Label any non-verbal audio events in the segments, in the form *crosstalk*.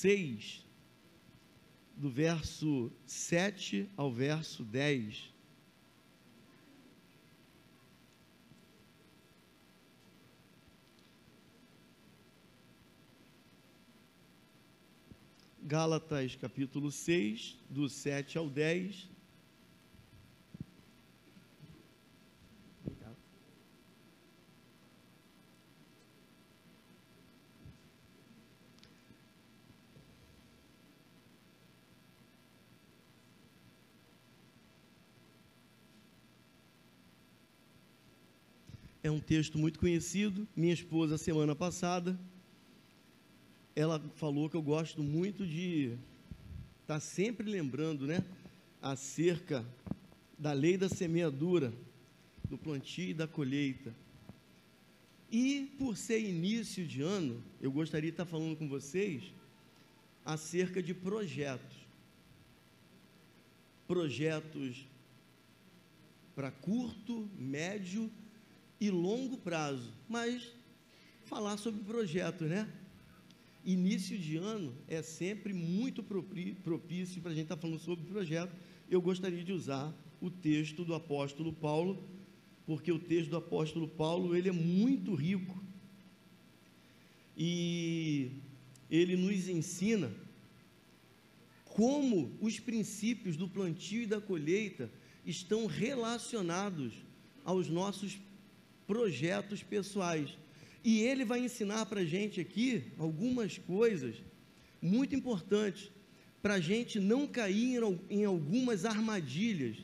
6, do verso 7 ao verso 10. Gálatas capítulo 6, do 7 ao 10. É um texto muito conhecido. Minha esposa, semana passada, ela falou que eu gosto muito de estar tá sempre lembrando, né, acerca da lei da semeadura, do plantio e da colheita. E por ser início de ano, eu gostaria de estar falando com vocês acerca de projetos. Projetos para curto, médio e longo prazo, mas falar sobre projetos, né? Início de ano é sempre muito propício para a gente estar tá falando sobre projeto. Eu gostaria de usar o texto do apóstolo Paulo, porque o texto do apóstolo Paulo ele é muito rico e ele nos ensina como os princípios do plantio e da colheita estão relacionados aos nossos projetos pessoais. E ele vai ensinar para a gente aqui algumas coisas muito importantes para a gente não cair em algumas armadilhas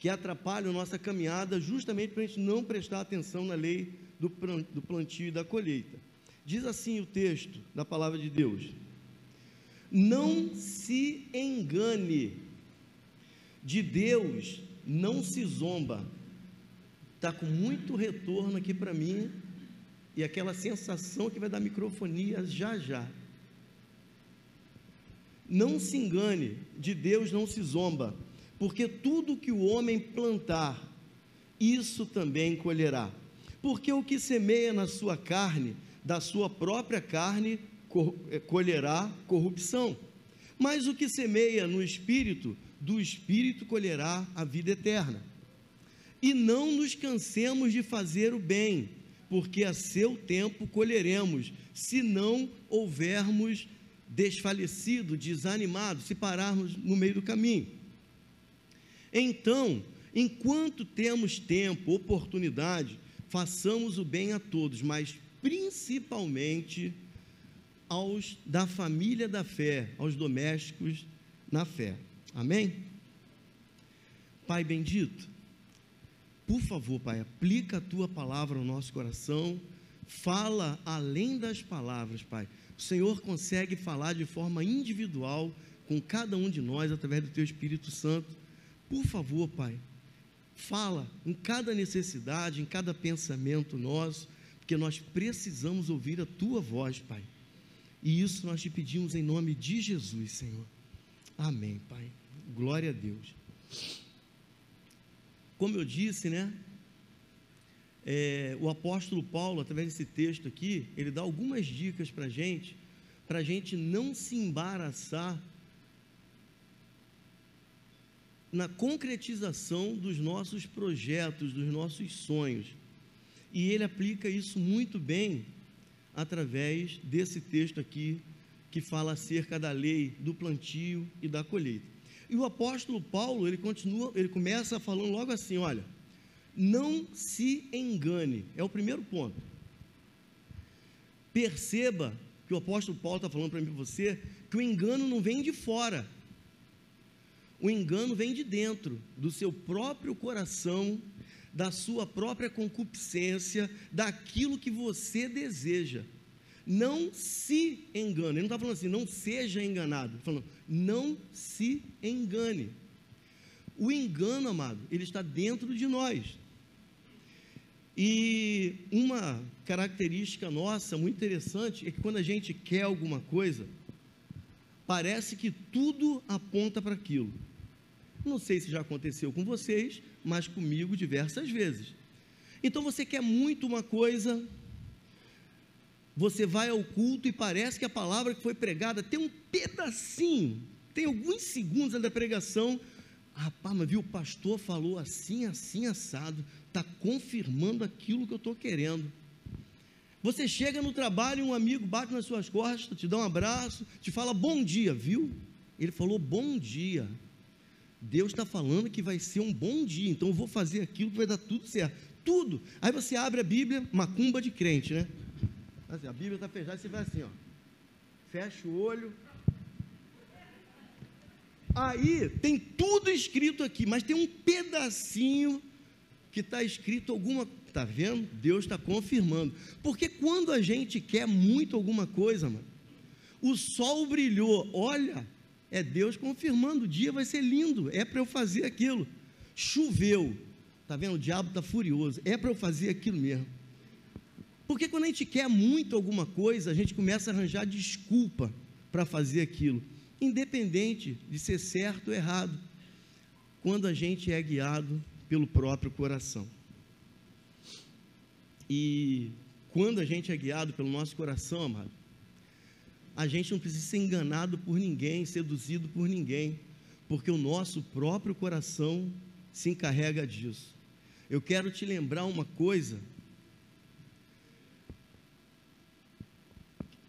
que atrapalham nossa caminhada, justamente para a gente não prestar atenção na lei do plantio e da colheita. Diz assim o texto da palavra de Deus: Não se engane, de Deus não se zomba está com muito retorno aqui para mim e aquela sensação que vai dar microfonia já já. Não se engane, de Deus não se zomba, porque tudo que o homem plantar, isso também colherá. Porque o que semeia na sua carne, da sua própria carne, eh, colherá corrupção. Mas o que semeia no espírito, do espírito colherá a vida eterna. E não nos cansemos de fazer o bem, porque a seu tempo colheremos, se não houvermos desfalecido, desanimado, se pararmos no meio do caminho. Então, enquanto temos tempo, oportunidade, façamos o bem a todos, mas principalmente aos da família da fé, aos domésticos na fé. Amém? Pai bendito, por favor, Pai, aplica a tua palavra ao nosso coração, fala além das palavras, Pai. O Senhor consegue falar de forma individual com cada um de nós através do teu Espírito Santo. Por favor, Pai, fala em cada necessidade, em cada pensamento nosso, porque nós precisamos ouvir a tua voz, Pai. E isso nós te pedimos em nome de Jesus, Senhor. Amém, Pai. Glória a Deus. Como eu disse, né? É, o apóstolo Paulo, através desse texto aqui, ele dá algumas dicas para a gente, para a gente não se embaraçar na concretização dos nossos projetos, dos nossos sonhos. E ele aplica isso muito bem através desse texto aqui, que fala acerca da lei do plantio e da colheita. E o apóstolo Paulo, ele continua, ele começa falando logo assim, olha, não se engane, é o primeiro ponto. Perceba que o apóstolo Paulo está falando para mim você, que o engano não vem de fora, o engano vem de dentro, do seu próprio coração, da sua própria concupiscência, daquilo que você deseja. Não se engane. Ele não está falando assim, não seja enganado. Ele está falando, não se engane. O engano, amado, ele está dentro de nós. E uma característica nossa muito interessante é que quando a gente quer alguma coisa, parece que tudo aponta para aquilo. Não sei se já aconteceu com vocês, mas comigo diversas vezes. Então você quer muito uma coisa, você vai ao culto e parece que a palavra que foi pregada tem um pedacinho, tem alguns segundos da pregação. Rapaz, mas viu, o pastor falou assim, assim, assado, está confirmando aquilo que eu estou querendo. Você chega no trabalho e um amigo bate nas suas costas, te dá um abraço, te fala bom dia, viu? Ele falou bom dia. Deus está falando que vai ser um bom dia, então eu vou fazer aquilo que vai dar tudo certo. Tudo. Aí você abre a Bíblia, macumba de crente, né? Assim, a Bíblia está fechada, você vai assim, ó. Fecha o olho. Aí tem tudo escrito aqui, mas tem um pedacinho que está escrito alguma. Está vendo? Deus está confirmando. Porque quando a gente quer muito alguma coisa, mano, o sol brilhou, olha, é Deus confirmando, o dia vai ser lindo, é para eu fazer aquilo. Choveu, está vendo? O diabo está furioso, é para eu fazer aquilo mesmo. Porque quando a gente quer muito alguma coisa, a gente começa a arranjar desculpa para fazer aquilo, independente de ser certo ou errado, quando a gente é guiado pelo próprio coração. E quando a gente é guiado pelo nosso coração, amado, a gente não precisa ser enganado por ninguém, seduzido por ninguém, porque o nosso próprio coração se encarrega disso. Eu quero te lembrar uma coisa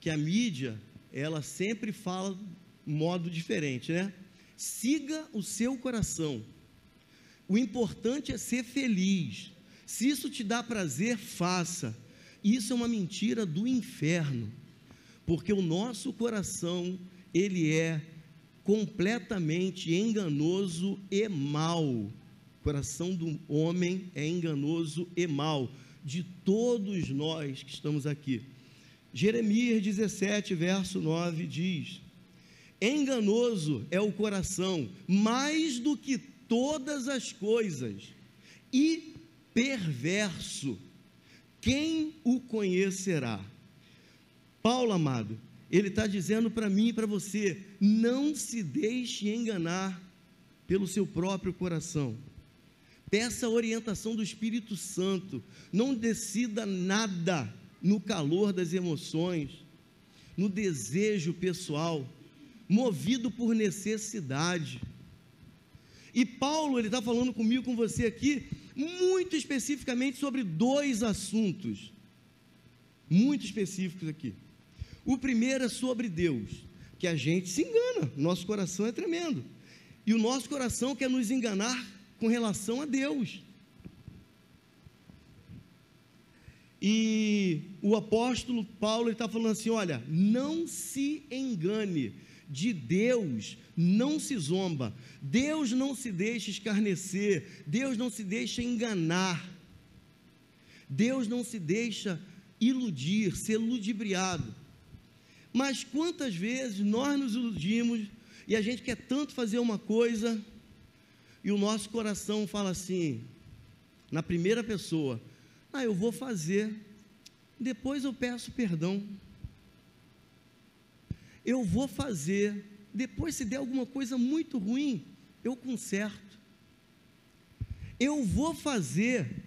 que a mídia, ela sempre fala modo diferente, né? Siga o seu coração. O importante é ser feliz. Se isso te dá prazer, faça. Isso é uma mentira do inferno. Porque o nosso coração, ele é completamente enganoso e mau. O coração do homem é enganoso e mau, de todos nós que estamos aqui. Jeremias 17, verso 9 diz: Enganoso é o coração, mais do que todas as coisas, e perverso, quem o conhecerá? Paulo amado, ele está dizendo para mim e para você: não se deixe enganar pelo seu próprio coração. Peça a orientação do Espírito Santo. Não decida nada no calor das emoções, no desejo pessoal, movido por necessidade. E Paulo, ele está falando comigo, com você aqui, muito especificamente sobre dois assuntos, muito específicos aqui. O primeiro é sobre Deus, que a gente se engana, nosso coração é tremendo, e o nosso coração quer nos enganar com relação a Deus. E o apóstolo Paulo está falando assim: olha, não se engane, de Deus não se zomba, Deus não se deixa escarnecer, Deus não se deixa enganar, Deus não se deixa iludir, ser ludibriado. Mas quantas vezes nós nos iludimos e a gente quer tanto fazer uma coisa e o nosso coração fala assim, na primeira pessoa: ah, eu vou fazer, depois eu peço perdão. Eu vou fazer, depois se der alguma coisa muito ruim, eu conserto. Eu vou fazer,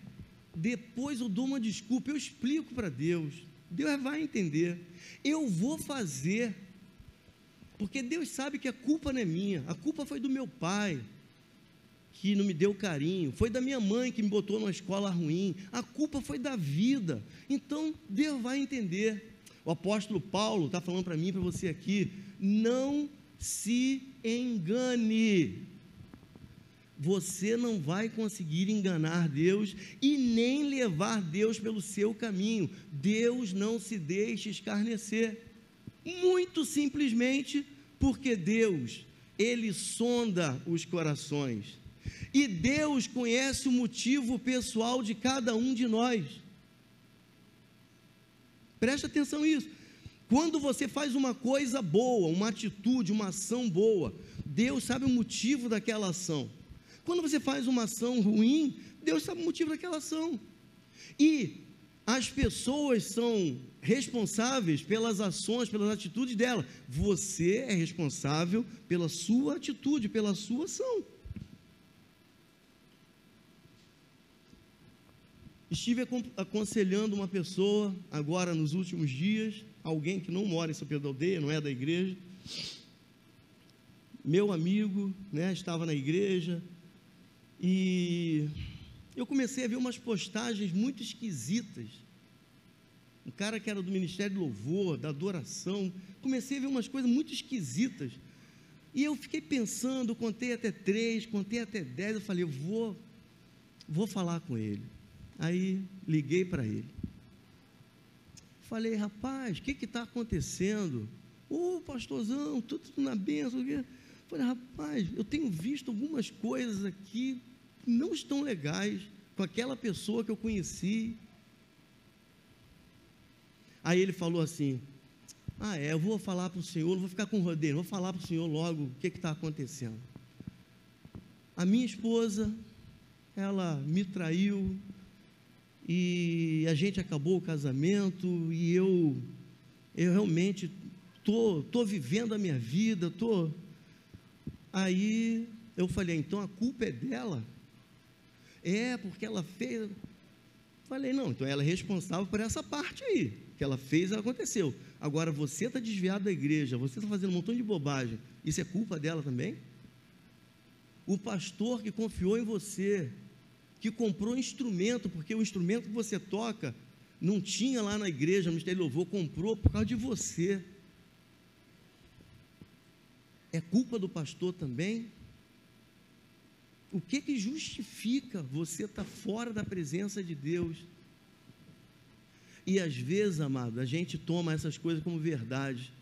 depois eu dou uma desculpa, eu explico para Deus. Deus vai entender. Eu vou fazer, porque Deus sabe que a culpa não é minha, a culpa foi do meu pai que não me deu carinho, foi da minha mãe que me botou numa escola ruim, a culpa foi da vida. Então, Deus vai entender. O apóstolo Paulo está falando para mim para você aqui: não se engane. Você não vai conseguir enganar Deus e nem levar Deus pelo seu caminho. Deus não se deixa escarnecer. Muito simplesmente porque Deus, Ele sonda os corações. E Deus conhece o motivo pessoal de cada um de nós. Preste atenção nisso. Quando você faz uma coisa boa, uma atitude, uma ação boa, Deus sabe o motivo daquela ação. Quando você faz uma ação ruim, Deus sabe o motivo daquela ação. E as pessoas são responsáveis pelas ações, pelas atitudes dela. Você é responsável pela sua atitude, pela sua ação. Estive aconselhando uma pessoa, agora nos últimos dias, alguém que não mora em São Pedro da Aldeia, não é da igreja, meu amigo, né, estava na igreja, e eu comecei a ver umas postagens muito esquisitas. Um cara que era do Ministério do Louvor, da adoração, comecei a ver umas coisas muito esquisitas. E eu fiquei pensando, contei até três, contei até dez, eu falei, eu vou, vou falar com ele. Aí liguei para ele. Falei, rapaz, o que está acontecendo? Ô oh, pastorzão, tudo na benção. Falei, rapaz, eu tenho visto algumas coisas aqui que não estão legais com aquela pessoa que eu conheci. Aí ele falou assim: Ah, é, eu vou falar para o senhor, não vou ficar com rodeio, vou falar para o senhor logo o que está acontecendo. A minha esposa, ela me traiu, e a gente acabou o casamento e eu eu realmente tô tô vivendo a minha vida, tô Aí eu falei, então a culpa é dela? É, porque ela fez. Falei, não, então ela é responsável por essa parte aí. Que ela fez, aconteceu. Agora você está desviado da igreja, você está fazendo um montão de bobagem. Isso é culpa dela também? O pastor que confiou em você, que comprou instrumento, porque o instrumento que você toca não tinha lá na igreja, no Ministério Louvor, comprou por causa de você. É culpa do pastor também? O que que justifica você estar tá fora da presença de Deus? E às vezes, amado, a gente toma essas coisas como verdade.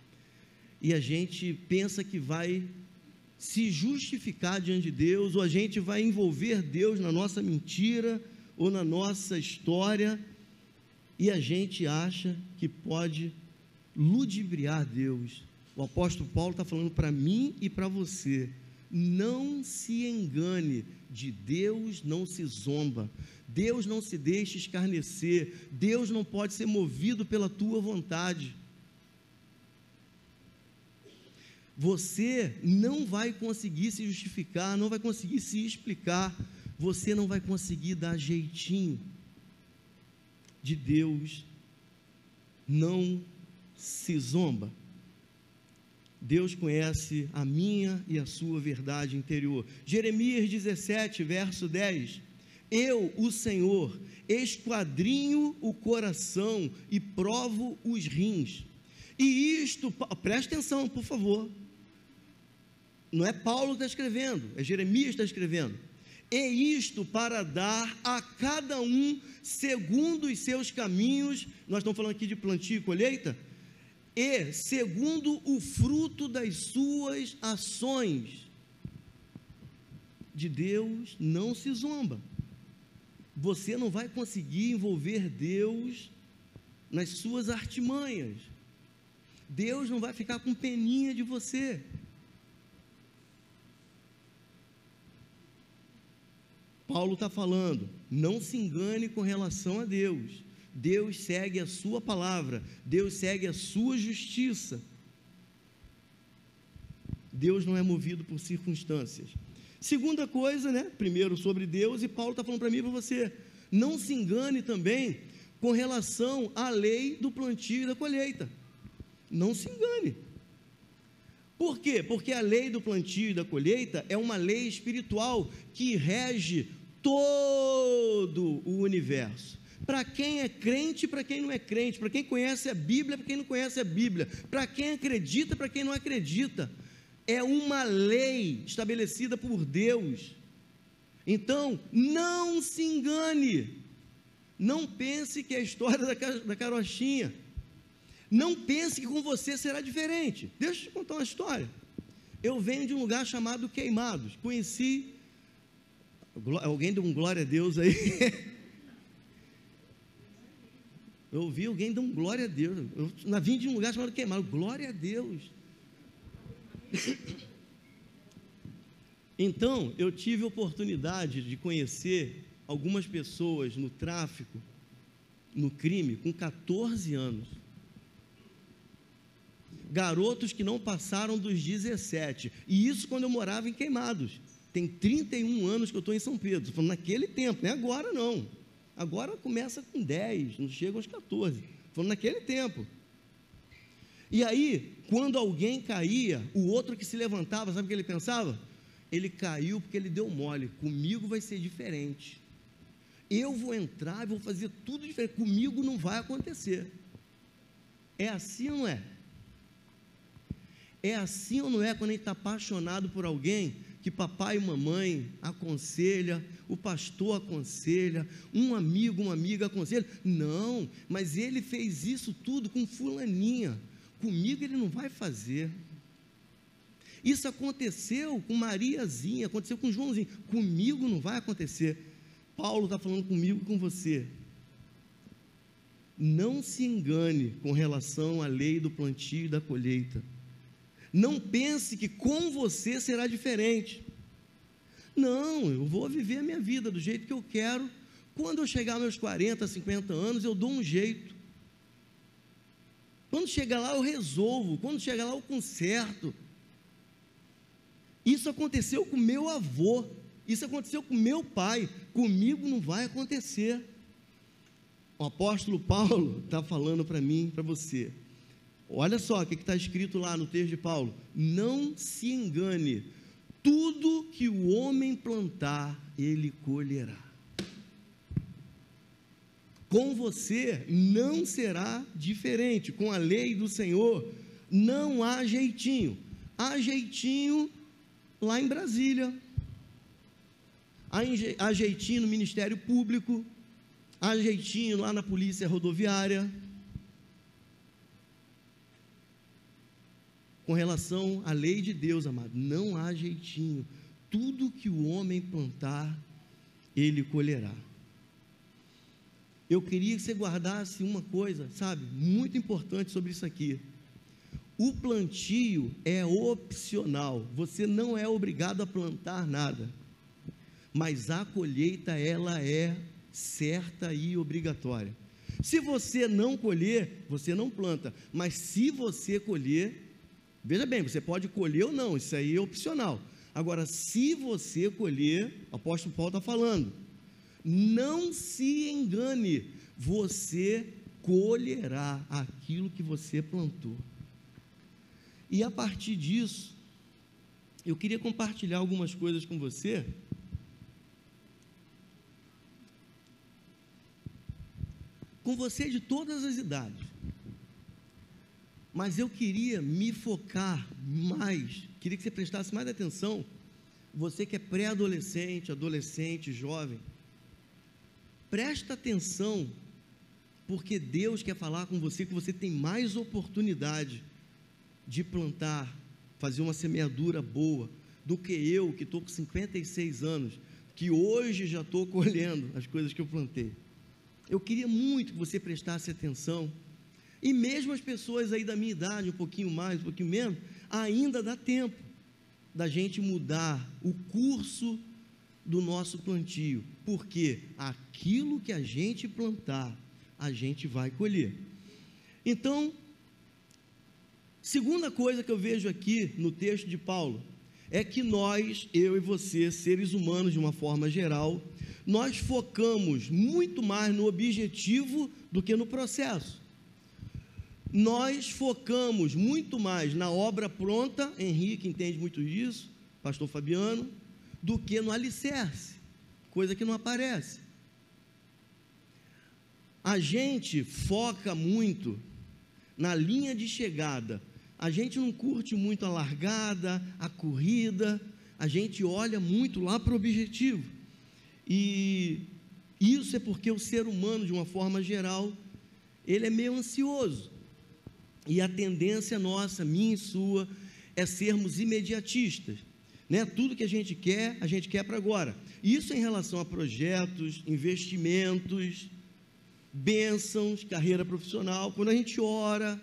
E a gente pensa que vai se justificar diante de Deus, ou a gente vai envolver Deus na nossa mentira ou na nossa história, e a gente acha que pode ludibriar Deus. O apóstolo Paulo está falando para mim e para você. Não se engane, de Deus não se zomba, Deus não se deixa escarnecer, Deus não pode ser movido pela tua vontade. Você não vai conseguir se justificar, não vai conseguir se explicar, você não vai conseguir dar jeitinho. De Deus não se zomba. Deus conhece a minha e a sua verdade interior. Jeremias 17, verso 10. Eu, o Senhor, esquadrinho o coração e provo os rins. E isto, preste atenção, por favor. Não é Paulo que está escrevendo, é Jeremias que está escrevendo. E isto para dar a cada um segundo os seus caminhos. Nós estamos falando aqui de plantio e colheita. E segundo o fruto das suas ações. De Deus não se zomba. Você não vai conseguir envolver Deus nas suas artimanhas. Deus não vai ficar com peninha de você. Paulo está falando, não se engane com relação a Deus. Deus segue a sua palavra, Deus segue a sua justiça. Deus não é movido por circunstâncias. Segunda coisa, né? Primeiro sobre Deus, e Paulo está falando para mim e para você. Não se engane também com relação à lei do plantio e da colheita. Não se engane. Por quê? Porque a lei do plantio e da colheita é uma lei espiritual que rege todo o universo. Para quem é crente, para quem não é crente, para quem conhece a Bíblia, para quem não conhece a Bíblia, para quem acredita, para quem não acredita. É uma lei estabelecida por Deus. Então, não se engane. Não pense que é a história da, da carochinha. Não pense que com você será diferente. Deixa eu te contar uma história. Eu venho de um lugar chamado Queimados. Conheci Alguém deu um glória a Deus aí? *laughs* Eu ouvi alguém dar um glória a Deus. Eu na vim de um lugar chamado queimado. Glória a Deus. *laughs* Então, eu tive oportunidade de conhecer algumas pessoas no tráfico, no crime, com 14 anos. Garotos que não passaram dos 17. E isso quando eu morava em Queimados. Tem 31 anos que eu estou em São Pedro. Falando naquele tempo, não é agora não. Agora começa com 10, não chega aos 14. Falando naquele tempo. E aí, quando alguém caía, o outro que se levantava, sabe o que ele pensava? Ele caiu porque ele deu mole. Comigo vai ser diferente. Eu vou entrar e vou fazer tudo diferente. Comigo não vai acontecer. É assim ou não é? É assim ou não é quando a gente está apaixonado por alguém que papai e mamãe aconselha, o pastor aconselha, um amigo, uma amiga aconselha? Não, mas ele fez isso tudo com fulaninha. Comigo ele não vai fazer. Isso aconteceu com Mariazinha, aconteceu com Joãozinho. Comigo não vai acontecer. Paulo está falando comigo e com você. Não se engane com relação à lei do plantio e da colheita. Não pense que com você será diferente. Não, eu vou viver a minha vida do jeito que eu quero. Quando eu chegar aos meus 40, 50 anos, eu dou um jeito. Quando chegar lá, eu resolvo. Quando chegar lá, eu conserto. Isso aconteceu com meu avô. Isso aconteceu com meu pai. Comigo não vai acontecer. O apóstolo Paulo está falando para mim, para você. Olha só o que está escrito lá no texto de Paulo: Não se engane, tudo que o homem plantar, ele colherá. Com você não será diferente, com a lei do Senhor não há jeitinho. Há jeitinho lá em Brasília, há jeitinho no Ministério Público, há jeitinho lá na Polícia Rodoviária. Com relação à lei de Deus, amado, não há jeitinho. Tudo que o homem plantar, ele colherá. Eu queria que você guardasse uma coisa, sabe, muito importante sobre isso aqui. O plantio é opcional, você não é obrigado a plantar nada, mas a colheita ela é certa e obrigatória. Se você não colher, você não planta, mas se você colher, veja bem, você pode colher ou não, isso aí é opcional. Agora, se você colher, o apóstolo Paulo está falando, não se engane, você colherá aquilo que você plantou. E a partir disso, eu queria compartilhar algumas coisas com você. Com você de todas as idades. Mas eu queria me focar mais, queria que você prestasse mais atenção. Você que é pré-adolescente, adolescente, jovem, presta atenção, porque Deus quer falar com você que você tem mais oportunidade de plantar, fazer uma semeadura boa, do que eu, que estou com 56 anos, que hoje já estou *laughs* colhendo as coisas que eu plantei. Eu queria muito que você prestasse atenção, e mesmo as pessoas aí da minha idade, um pouquinho mais, um pouquinho menos, ainda dá tempo da gente mudar o curso do nosso plantio, porque aquilo que a gente plantar, a gente vai colher. Então, Segunda coisa que eu vejo aqui no texto de Paulo é que nós, eu e você, seres humanos de uma forma geral, nós focamos muito mais no objetivo do que no processo. Nós focamos muito mais na obra pronta, Henrique entende muito disso, pastor Fabiano, do que no alicerce, coisa que não aparece. A gente foca muito na linha de chegada, a gente não curte muito a largada, a corrida, a gente olha muito lá para o objetivo. E isso é porque o ser humano, de uma forma geral, ele é meio ansioso. E a tendência nossa, minha e sua, é sermos imediatistas. Né? Tudo que a gente quer, a gente quer para agora. Isso em relação a projetos, investimentos, bênçãos, carreira profissional. Quando a gente ora,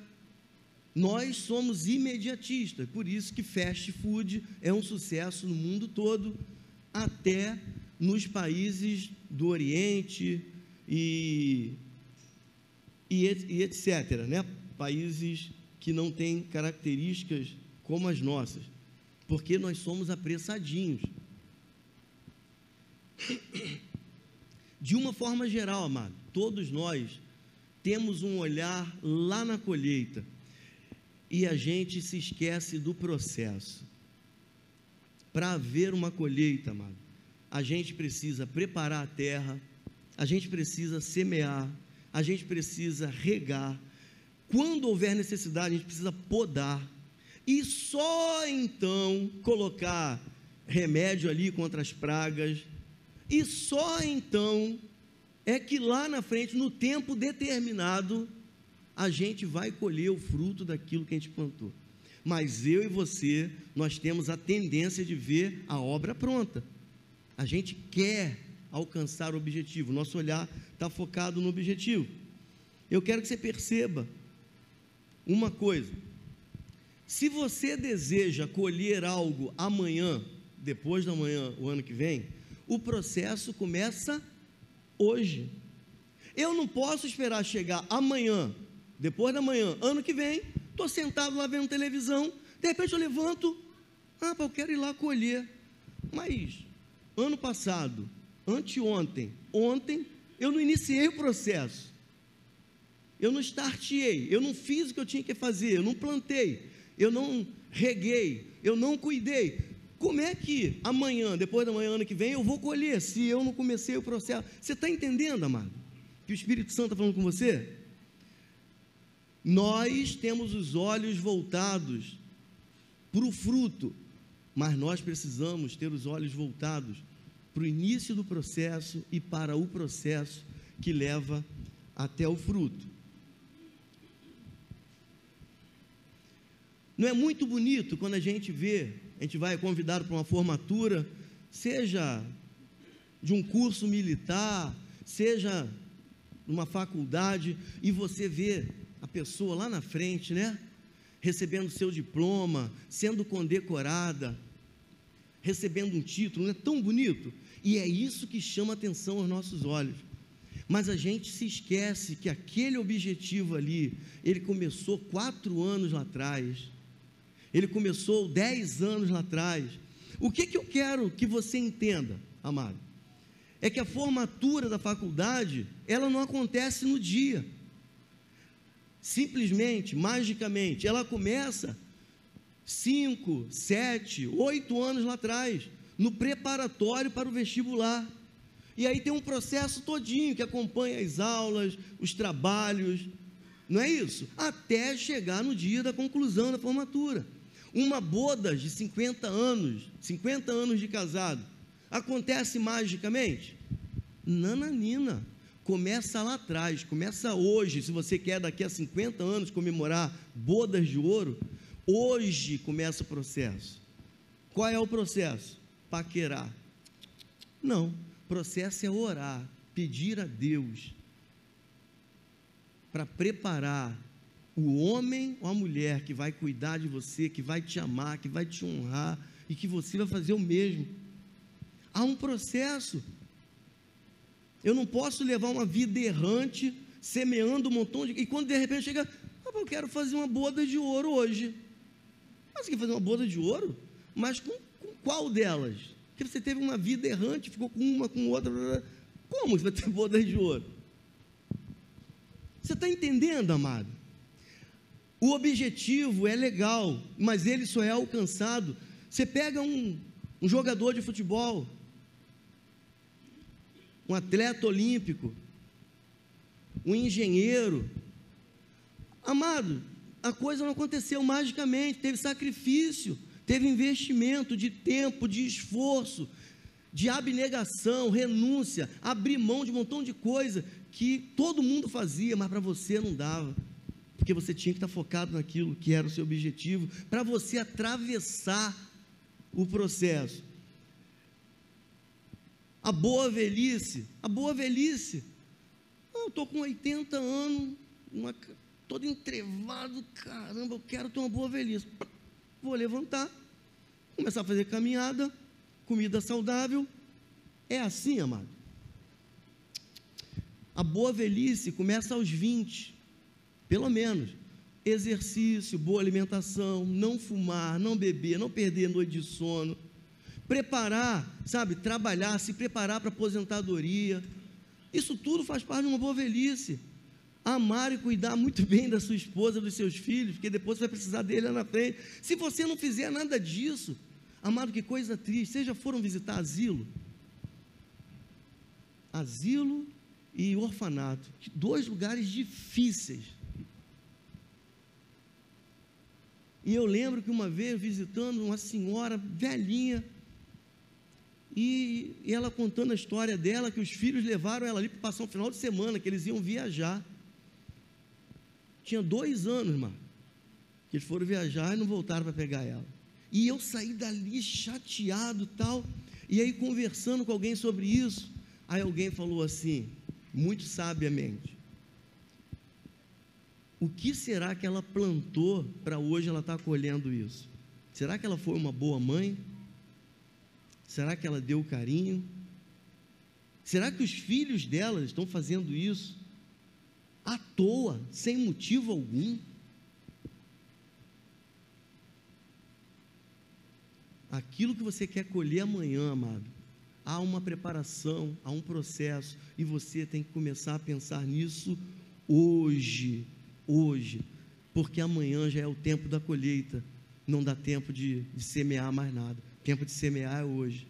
nós somos imediatistas, por isso que fast food é um sucesso no mundo todo, até nos países do Oriente e, e, e etc. Né? Países que não têm características como as nossas, porque nós somos apressadinhos. De uma forma geral, amado, todos nós temos um olhar lá na colheita e a gente se esquece do processo. Para haver uma colheita, amado, a gente precisa preparar a terra, a gente precisa semear, a gente precisa regar. Quando houver necessidade, a gente precisa podar. E só então colocar remédio ali contra as pragas. E só então é que lá na frente, no tempo determinado, a gente vai colher o fruto daquilo que a gente plantou. Mas eu e você, nós temos a tendência de ver a obra pronta. A gente quer alcançar o objetivo, nosso olhar está focado no objetivo. Eu quero que você perceba uma coisa: se você deseja colher algo amanhã, depois da manhã, o ano que vem, o processo começa hoje. Eu não posso esperar chegar amanhã, depois da manhã, ano que vem, estou sentado lá vendo televisão, de repente eu levanto, ah, eu quero ir lá colher. Mas ano passado, anteontem, ontem, eu não iniciei o processo. Eu não startei, eu não fiz o que eu tinha que fazer, eu não plantei, eu não reguei, eu não cuidei. Como é que amanhã, depois da manhã, ano que vem, eu vou colher se eu não comecei o processo? Você está entendendo, amado? Que o Espírito Santo está falando com você? Nós temos os olhos voltados para o fruto, mas nós precisamos ter os olhos voltados para o início do processo e para o processo que leva até o fruto. Não é muito bonito quando a gente vê, a gente vai convidado para uma formatura, seja de um curso militar, seja numa faculdade, e você vê a pessoa lá na frente, né? Recebendo seu diploma, sendo condecorada, recebendo um título, não é tão bonito? E é isso que chama atenção aos nossos olhos. Mas a gente se esquece que aquele objetivo ali, ele começou quatro anos lá atrás, ele começou dez anos lá atrás. O que, que eu quero que você entenda, amado? É que a formatura da faculdade, ela não acontece no dia. Simplesmente, magicamente, ela começa cinco, sete, oito anos lá atrás, no preparatório para o vestibular. E aí tem um processo todinho que acompanha as aulas, os trabalhos, não é isso? Até chegar no dia da conclusão da formatura. Uma boda de 50 anos, 50 anos de casado, acontece magicamente? Nananina. Começa lá atrás, começa hoje. Se você quer daqui a 50 anos comemorar bodas de ouro, hoje começa o processo. Qual é o processo? Paquerar. Não, processo é orar, pedir a Deus para preparar o homem ou a mulher que vai cuidar de você, que vai te amar, que vai te honrar e que você vai fazer o mesmo. Há um processo. Eu não posso levar uma vida errante, semeando um montão de. E quando de repente chega, ah, eu quero fazer uma boda de ouro hoje. Mas você quer fazer uma boda de ouro? Mas com, com qual delas? Porque você teve uma vida errante, ficou com uma, com outra. Como você vai ter boda de ouro? Você está entendendo, amado? O objetivo é legal, mas ele só é alcançado. Você pega um, um jogador de futebol, um atleta olímpico, um engenheiro. Amado, a coisa não aconteceu magicamente, teve sacrifício, teve investimento de tempo, de esforço, de abnegação, renúncia, abrir mão de um montão de coisa que todo mundo fazia, mas para você não dava porque você tinha que estar focado naquilo que era o seu objetivo, para você atravessar o processo. A boa velhice, a boa velhice. eu estou com 80 anos, uma, todo entrevado, caramba, eu quero ter uma boa velhice. Vou levantar, começar a fazer caminhada, comida saudável. É assim, amado. A boa velhice começa aos 20. Pelo menos exercício, boa alimentação, não fumar, não beber, não perder noite de sono, preparar, sabe, trabalhar, se preparar para aposentadoria. Isso tudo faz parte de uma boa velhice. Amar e cuidar muito *laughs* bem da sua esposa, dos seus filhos, porque depois você vai precisar dele lá na frente. Se você não fizer nada disso, amado, que coisa triste. Vocês já foram visitar asilo? Asilo e orfanato, dois lugares difíceis. E eu lembro que uma vez visitando uma senhora velhinha, e, e ela contando a história dela, que os filhos levaram ela ali para passar um final de semana, que eles iam viajar. Tinha dois anos, irmão, que eles foram viajar e não voltaram para pegar ela. E eu saí dali chateado tal, e aí conversando com alguém sobre isso, aí alguém falou assim, muito sabiamente, o que será que ela plantou para hoje ela estar tá colhendo isso? Será que ela foi uma boa mãe? Será que ela deu carinho? Será que os filhos dela estão fazendo isso à toa, sem motivo algum? Aquilo que você quer colher amanhã, amado, há uma preparação, há um processo, e você tem que começar a pensar nisso hoje, hoje, porque amanhã já é o tempo da colheita, não dá tempo de, de semear mais nada, o tempo de semear é hoje.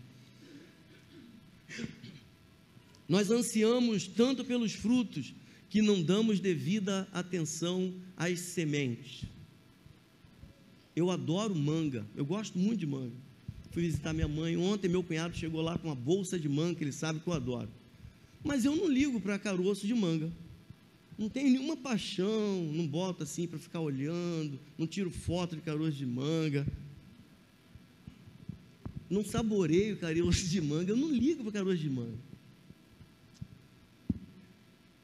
Nós ansiamos tanto pelos frutos que não damos devida atenção às sementes. Eu adoro manga, eu gosto muito de manga fui visitar minha mãe. Ontem meu cunhado chegou lá com uma bolsa de manga, que ele sabe que eu adoro. Mas eu não ligo para caroço de manga. Não tenho nenhuma paixão, não boto assim para ficar olhando, não tiro foto de caroço de manga. Não saboreio caroço de manga, eu não ligo para caroço de manga.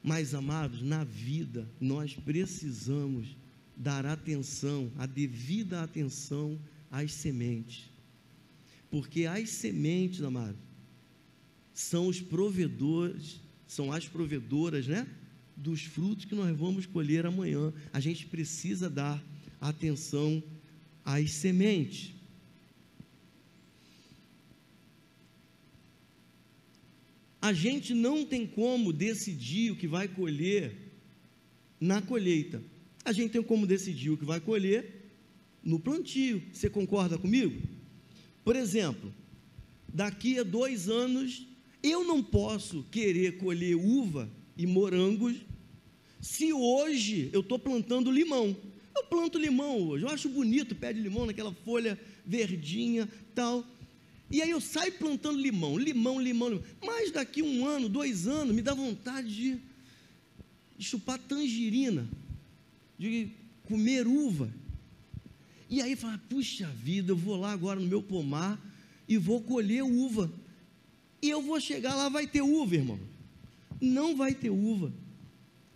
Mas, amados, na vida nós precisamos dar atenção, a devida atenção às sementes. Porque as sementes, amado, são os provedores, são as provedoras, né? Dos frutos que nós vamos colher amanhã. A gente precisa dar atenção às sementes. A gente não tem como decidir o que vai colher na colheita. A gente tem como decidir o que vai colher no plantio. Você concorda comigo? Por exemplo, daqui a dois anos, eu não posso querer colher uva e morangos se hoje eu estou plantando limão. Eu planto limão hoje, eu acho bonito o pé de limão naquela folha verdinha, tal. E aí eu saio plantando limão, limão, limão, limão. Mas daqui um ano, dois anos, me dá vontade de, de chupar tangerina, de comer uva. E aí fala, puxa vida, eu vou lá agora no meu pomar e vou colher uva. E eu vou chegar lá, vai ter uva, irmão. Não vai ter uva.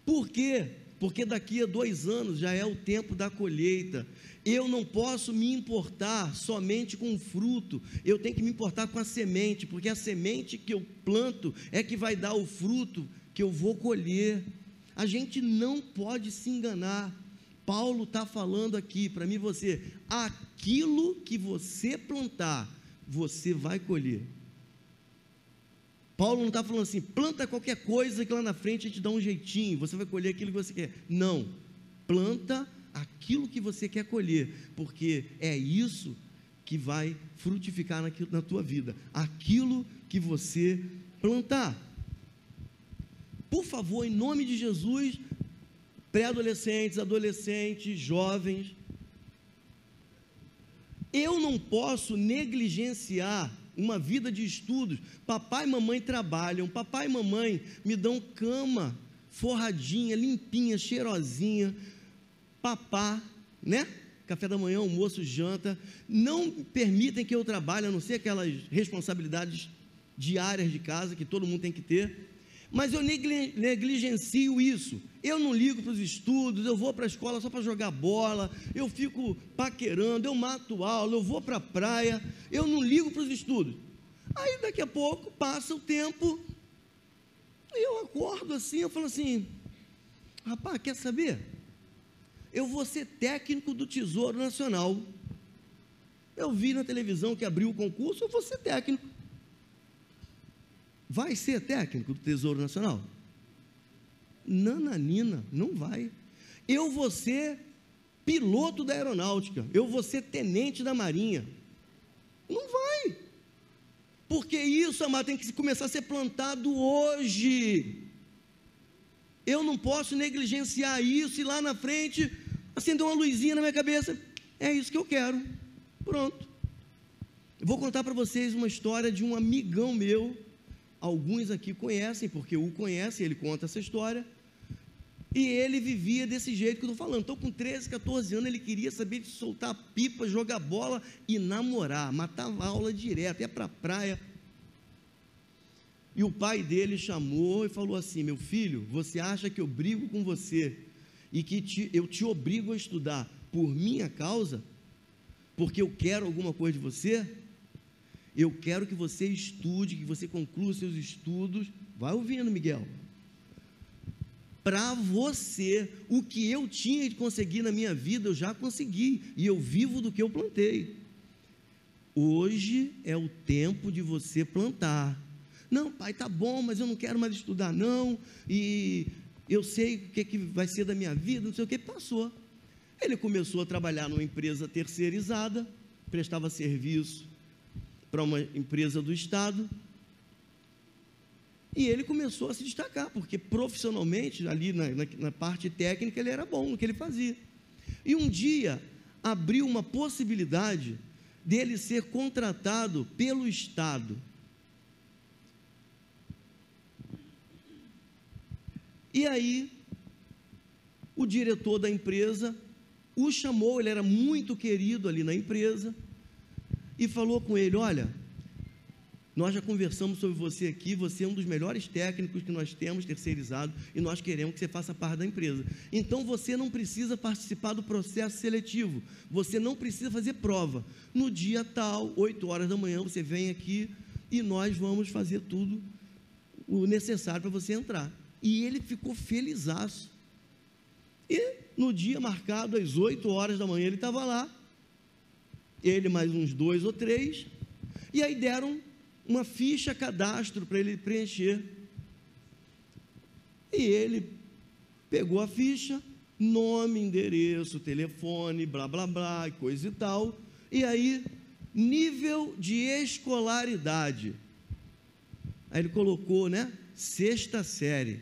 Por quê? Porque daqui a dois anos já é o tempo da colheita. Eu não posso me importar somente com o fruto, eu tenho que me importar com a semente, porque a semente que eu planto é que vai dar o fruto que eu vou colher. A gente não pode se enganar. Paulo está falando aqui para mim você: aquilo que você plantar, você vai colher. Paulo não está falando assim, planta qualquer coisa que lá na frente a gente dá um jeitinho, você vai colher aquilo que você quer. Não, planta aquilo que você quer colher, porque é isso que vai frutificar naquilo, na tua vida, aquilo que você plantar. Por favor, em nome de Jesus, pré-adolescentes, adolescentes, jovens. Eu não posso negligenciar uma vida de estudos. Papai e mamãe trabalham, papai e mamãe me dão cama forradinha, limpinha, cheirosinha. Papá, né? Café da manhã, almoço, janta. Não permitem que eu trabalhe, a não ser aquelas responsabilidades diárias de casa que todo mundo tem que ter mas eu negligencio isso. Eu não ligo para os estudos, eu vou para a escola só para jogar bola, eu fico paquerando, eu mato aula, eu vou para a praia, eu não ligo para os estudos. Aí daqui a pouco passa o tempo, e eu acordo assim, eu falo assim: rapaz, quer saber? Eu vou ser técnico do Tesouro Nacional. Eu vi na televisão que abriu o concurso, eu vou ser técnico. Vai ser técnico do Tesouro Nacional? Nananina, não vai. Eu vou ser piloto da aeronáutica, eu vou ser tenente da marinha. Não vai. Porque isso, amado, tem que começar a ser plantado hoje. Eu não posso negligenciar isso e lá na frente acender uma luzinha na minha cabeça. É isso que eu quero. Pronto. Eu vou contar para vocês uma história de um amigão meu. Alguns aqui conhecem, porque o conhece, ele conta essa história. E ele vivia desse jeito que eu estou falando. Então, com 13, 14 anos, ele queria saber de soltar pipa, jogar bola e namorar. Matava aula direto, ia para a praia. E o pai dele chamou e falou assim: Meu filho, você acha que eu brigo com você e que te, eu te obrigo a estudar por minha causa? Porque eu quero alguma coisa de você? Eu quero que você estude, que você conclua seus estudos. Vai ouvindo, Miguel para você. O que eu tinha de conseguir na minha vida, eu já consegui, e eu vivo do que eu plantei. Hoje é o tempo de você plantar. Não, pai, tá bom, mas eu não quero mais estudar, não, e eu sei o que, que vai ser da minha vida, não sei o que, passou. Ele começou a trabalhar numa empresa terceirizada, prestava serviço para uma empresa do Estado, e ele começou a se destacar, porque profissionalmente, ali na, na, na, parte técnica, ele era bom no que ele fazia. E um dia abriu uma possibilidade dele ser contratado pelo Estado. E aí, o diretor da empresa o chamou, ele era muito querido ali na empresa, e falou com ele: Olha, nós já conversamos sobre você aqui, você é um dos melhores técnicos que nós temos terceirizado e nós queremos que você faça parte da empresa. Então você não precisa participar do processo seletivo, você não precisa fazer prova. No dia tal, 8 horas da manhã, você vem aqui e nós vamos fazer tudo o necessário para você entrar. E ele ficou felizaço. E no dia marcado, às 8 horas da manhã, ele estava lá. Ele mais uns dois ou três. E aí deram uma ficha cadastro para ele preencher. E ele pegou a ficha, nome, endereço, telefone, blá blá blá, coisa e tal. E aí, nível de escolaridade. Aí ele colocou, né? Sexta série.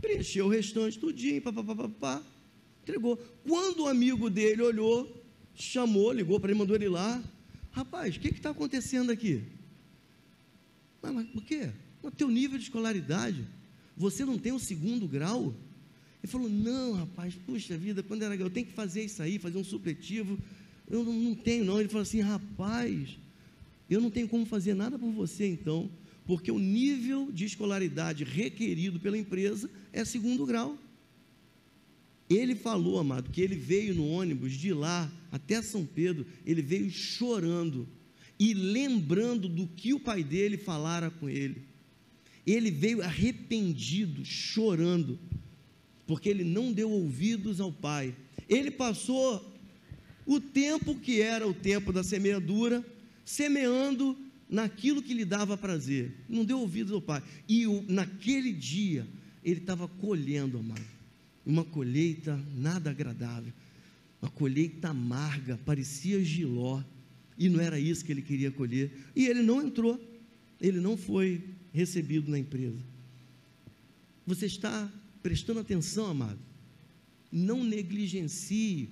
Preencheu o restante tudinho, papapá, entregou. Quando o amigo dele olhou, chamou, ligou para ele, mandou ele lá. Rapaz, o que está acontecendo aqui? Mas, mas o quê? O teu nível de escolaridade, você não tem o segundo grau? Ele falou, não, rapaz, puxa vida, quando era eu tenho que fazer isso aí, fazer um supletivo, eu não, não tenho não. Ele falou assim, rapaz, eu não tenho como fazer nada por você então, porque o nível de escolaridade requerido pela empresa é segundo grau. Ele falou, amado, que ele veio no ônibus de lá até São Pedro, ele veio chorando e lembrando do que o pai dele falara com ele. Ele veio arrependido, chorando, porque ele não deu ouvidos ao pai. Ele passou o tempo que era o tempo da semeadura, semeando naquilo que lhe dava prazer, não deu ouvidos ao pai. E o, naquele dia, ele estava colhendo, amado uma colheita nada agradável, uma colheita amarga, parecia giló, e não era isso que ele queria colher, e ele não entrou, ele não foi recebido na empresa. Você está prestando atenção, amado? Não negligencie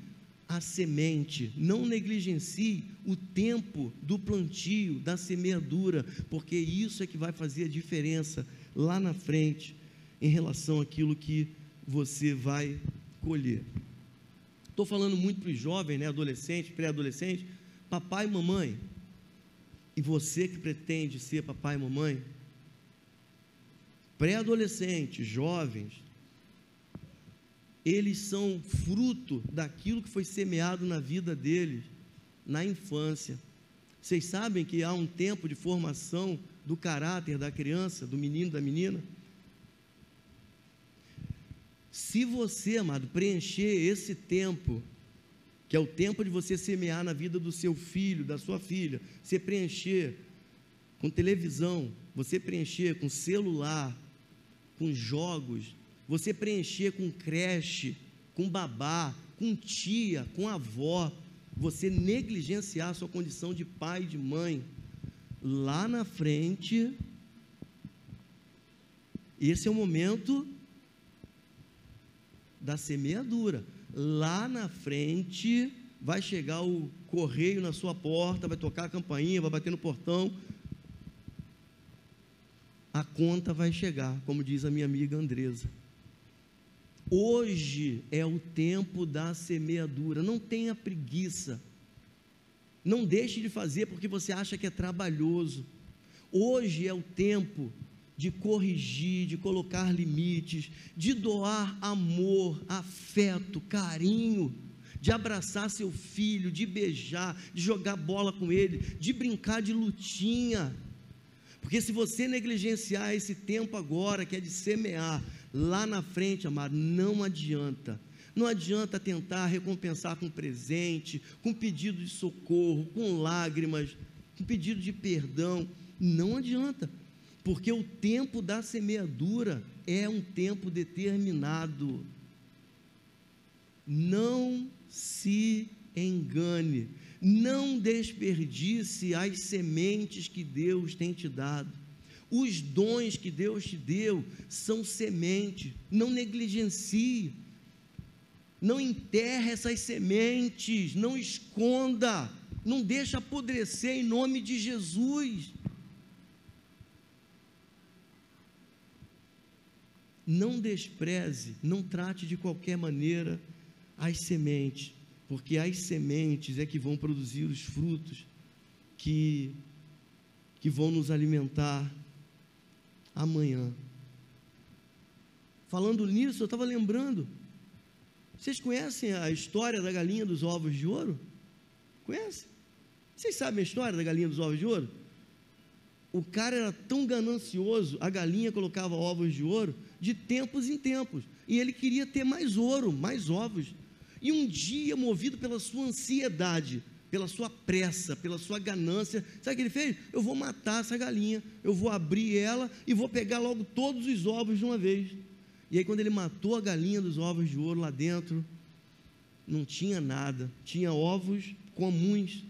a semente, não negligencie o tempo do plantio, da semeadura, porque isso é que vai fazer a diferença lá na frente em relação àquilo que você vai colher. Estou falando muito para os jovens, né, adolescentes, pré-adolescentes, papai e mamãe. E você que pretende ser papai e mamãe, pré-adolescentes, jovens, eles são fruto daquilo que foi semeado na vida deles na infância. Vocês sabem que há um tempo de formação do caráter da criança, do menino, da menina? Se você, amado, preencher esse tempo, que é o tempo de você semear na vida do seu filho, da sua filha, você preencher com televisão, você preencher com celular, com jogos, você preencher com creche, com babá, com tia, com avó, você negligenciar a sua condição de pai e de mãe, lá na frente, esse é o momento da semeadura. Lá na frente vai chegar o correio na sua porta, vai tocar a campainha, vai bater no portão. A conta vai chegar, como diz a minha amiga Andresa. Hoje é o tempo da semeadura. Não tenha preguiça. Não deixe de fazer porque você acha que é trabalhoso. Hoje é o tempo de corrigir, de colocar limites, de doar amor, afeto, carinho, de abraçar seu filho, de beijar, de jogar bola com ele, de brincar de lutinha. Porque se você negligenciar esse tempo agora, que é de semear, lá na frente, amado, não adianta. Não adianta tentar recompensar com presente, com pedido de socorro, com lágrimas, com pedido de perdão. Não adianta porque o tempo da semeadura é um tempo determinado. Não se engane, não desperdice as sementes que Deus tem te dado. Os dons que Deus te deu são semente, não negligencie. Não enterre essas sementes, não esconda, não deixe apodrecer em nome de Jesus. Não despreze, não trate de qualquer maneira as sementes, porque as sementes é que vão produzir os frutos que, que vão nos alimentar amanhã. Falando nisso, eu estava lembrando. Vocês conhecem a história da galinha dos ovos de ouro? Conhece? Vocês sabem a história da galinha dos ovos de ouro? O cara era tão ganancioso, a galinha colocava ovos de ouro, de tempos em tempos. E ele queria ter mais ouro, mais ovos. E um dia, movido pela sua ansiedade, pela sua pressa, pela sua ganância, sabe o que ele fez? Eu vou matar essa galinha, eu vou abrir ela e vou pegar logo todos os ovos de uma vez. E aí, quando ele matou a galinha dos ovos de ouro lá dentro, não tinha nada, tinha ovos comuns.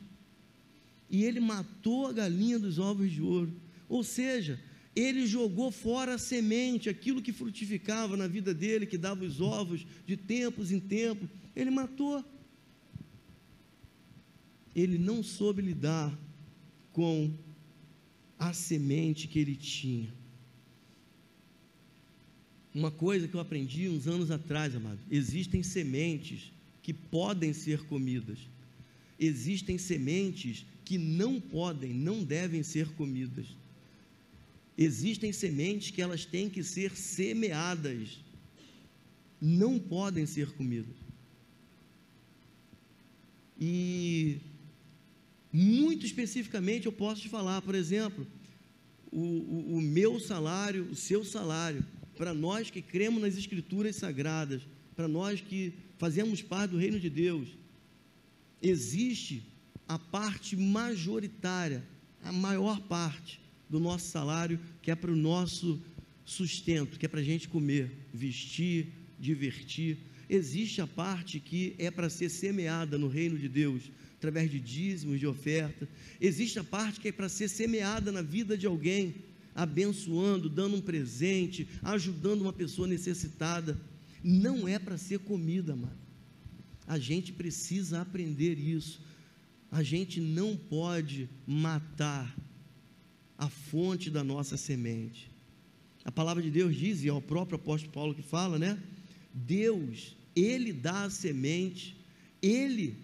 E ele matou a galinha dos ovos de ouro. Ou seja, ele jogou fora a semente, aquilo que frutificava na vida dele, que dava os ovos de tempos em tempos, ele matou. Ele não soube lidar com a semente que ele tinha. Uma coisa que eu aprendi uns anos atrás, amado: existem sementes que podem ser comidas, existem sementes que não podem, não devem ser comidas existem sementes que elas têm que ser semeadas, não podem ser comidas. E muito especificamente eu posso te falar, por exemplo, o, o, o meu salário, o seu salário, para nós que cremos nas Escrituras Sagradas, para nós que fazemos parte do reino de Deus, existe a parte majoritária, a maior parte, do nosso salário, que é para o nosso sustento, que é para a gente comer, vestir, divertir. Existe a parte que é para ser semeada no reino de Deus, através de dízimos, de oferta. Existe a parte que é para ser semeada na vida de alguém, abençoando, dando um presente, ajudando uma pessoa necessitada. Não é para ser comida, mano. A gente precisa aprender isso. A gente não pode matar a fonte da nossa semente. A palavra de Deus diz, e é o próprio apóstolo Paulo que fala, né? Deus, Ele dá a semente, Ele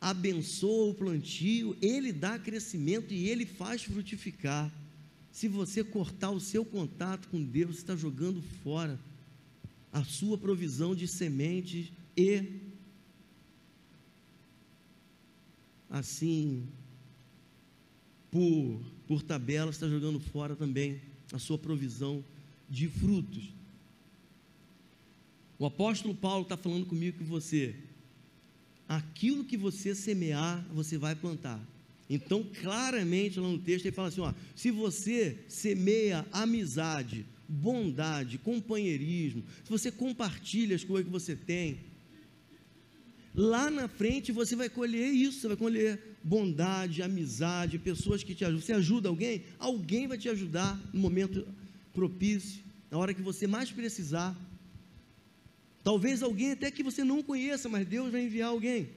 abençoa o plantio, Ele dá crescimento e Ele faz frutificar. Se você cortar o seu contato com Deus, você está jogando fora a sua provisão de sementes e assim por por tabela, está jogando fora também a sua provisão de frutos. O apóstolo Paulo está falando comigo que você, aquilo que você semear, você vai plantar. Então, claramente lá no texto ele fala assim: ó, se você semeia amizade, bondade, companheirismo, se você compartilha as coisas que você tem, lá na frente você vai colher isso, você vai colher bondade, amizade, pessoas que te ajudam. Você ajuda alguém? Alguém vai te ajudar no momento propício, na hora que você mais precisar. Talvez alguém até que você não conheça, mas Deus vai enviar alguém.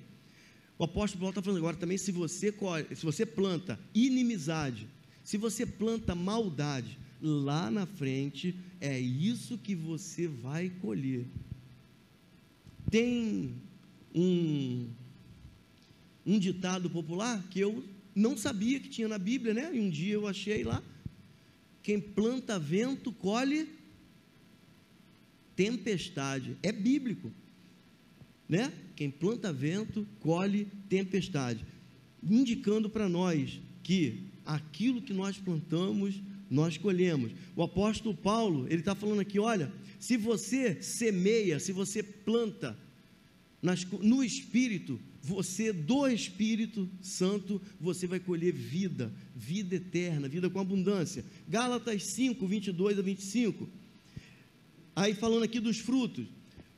O apóstolo Paulo está falando agora também: se você, se você planta inimizade, se você planta maldade, lá na frente é isso que você vai colher. Tem um, um ditado popular que eu não sabia que tinha na Bíblia, né? E um dia eu achei lá: quem planta vento colhe tempestade. É bíblico né? Quem planta vento, colhe tempestade, indicando para nós que aquilo que nós plantamos, nós colhemos. O apóstolo Paulo, ele está falando aqui: olha, se você semeia, se você planta nas, no Espírito, você do Espírito Santo, você vai colher vida, vida eterna, vida com abundância. Gálatas 5, 22 a 25. Aí falando aqui dos frutos,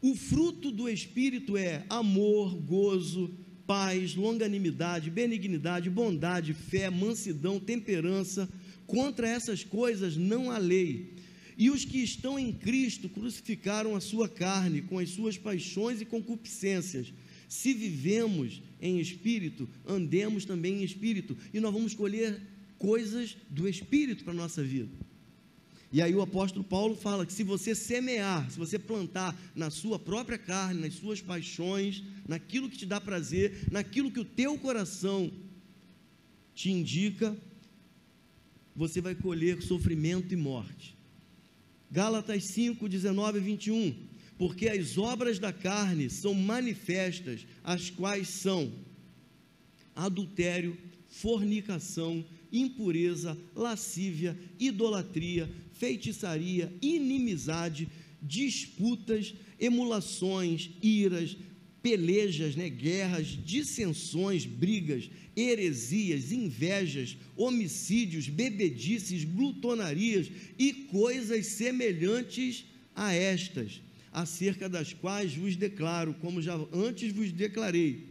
o fruto do Espírito é amor, gozo, paz, longanimidade, benignidade, bondade, fé, mansidão, temperança. Contra essas coisas não há lei. E os que estão em Cristo crucificaram a sua carne com as suas paixões e concupiscências. Se vivemos em espírito, andemos também em espírito, e nós vamos colher coisas do espírito para a nossa vida. E aí o apóstolo Paulo fala que se você semear, se você plantar na sua própria carne, nas suas paixões, naquilo que te dá prazer, naquilo que o teu coração te indica, você vai colher sofrimento e morte. Gálatas 5, 19 e 21. Porque as obras da carne são manifestas, as quais são adultério, fornicação, impureza, lascívia, idolatria, feitiçaria, inimizade, disputas, emulações, iras, pelejas, né, guerras, dissensões, brigas, heresias, invejas, homicídios, bebedices, glutonarias e coisas semelhantes a estas, acerca das quais vos declaro, como já antes vos declarei,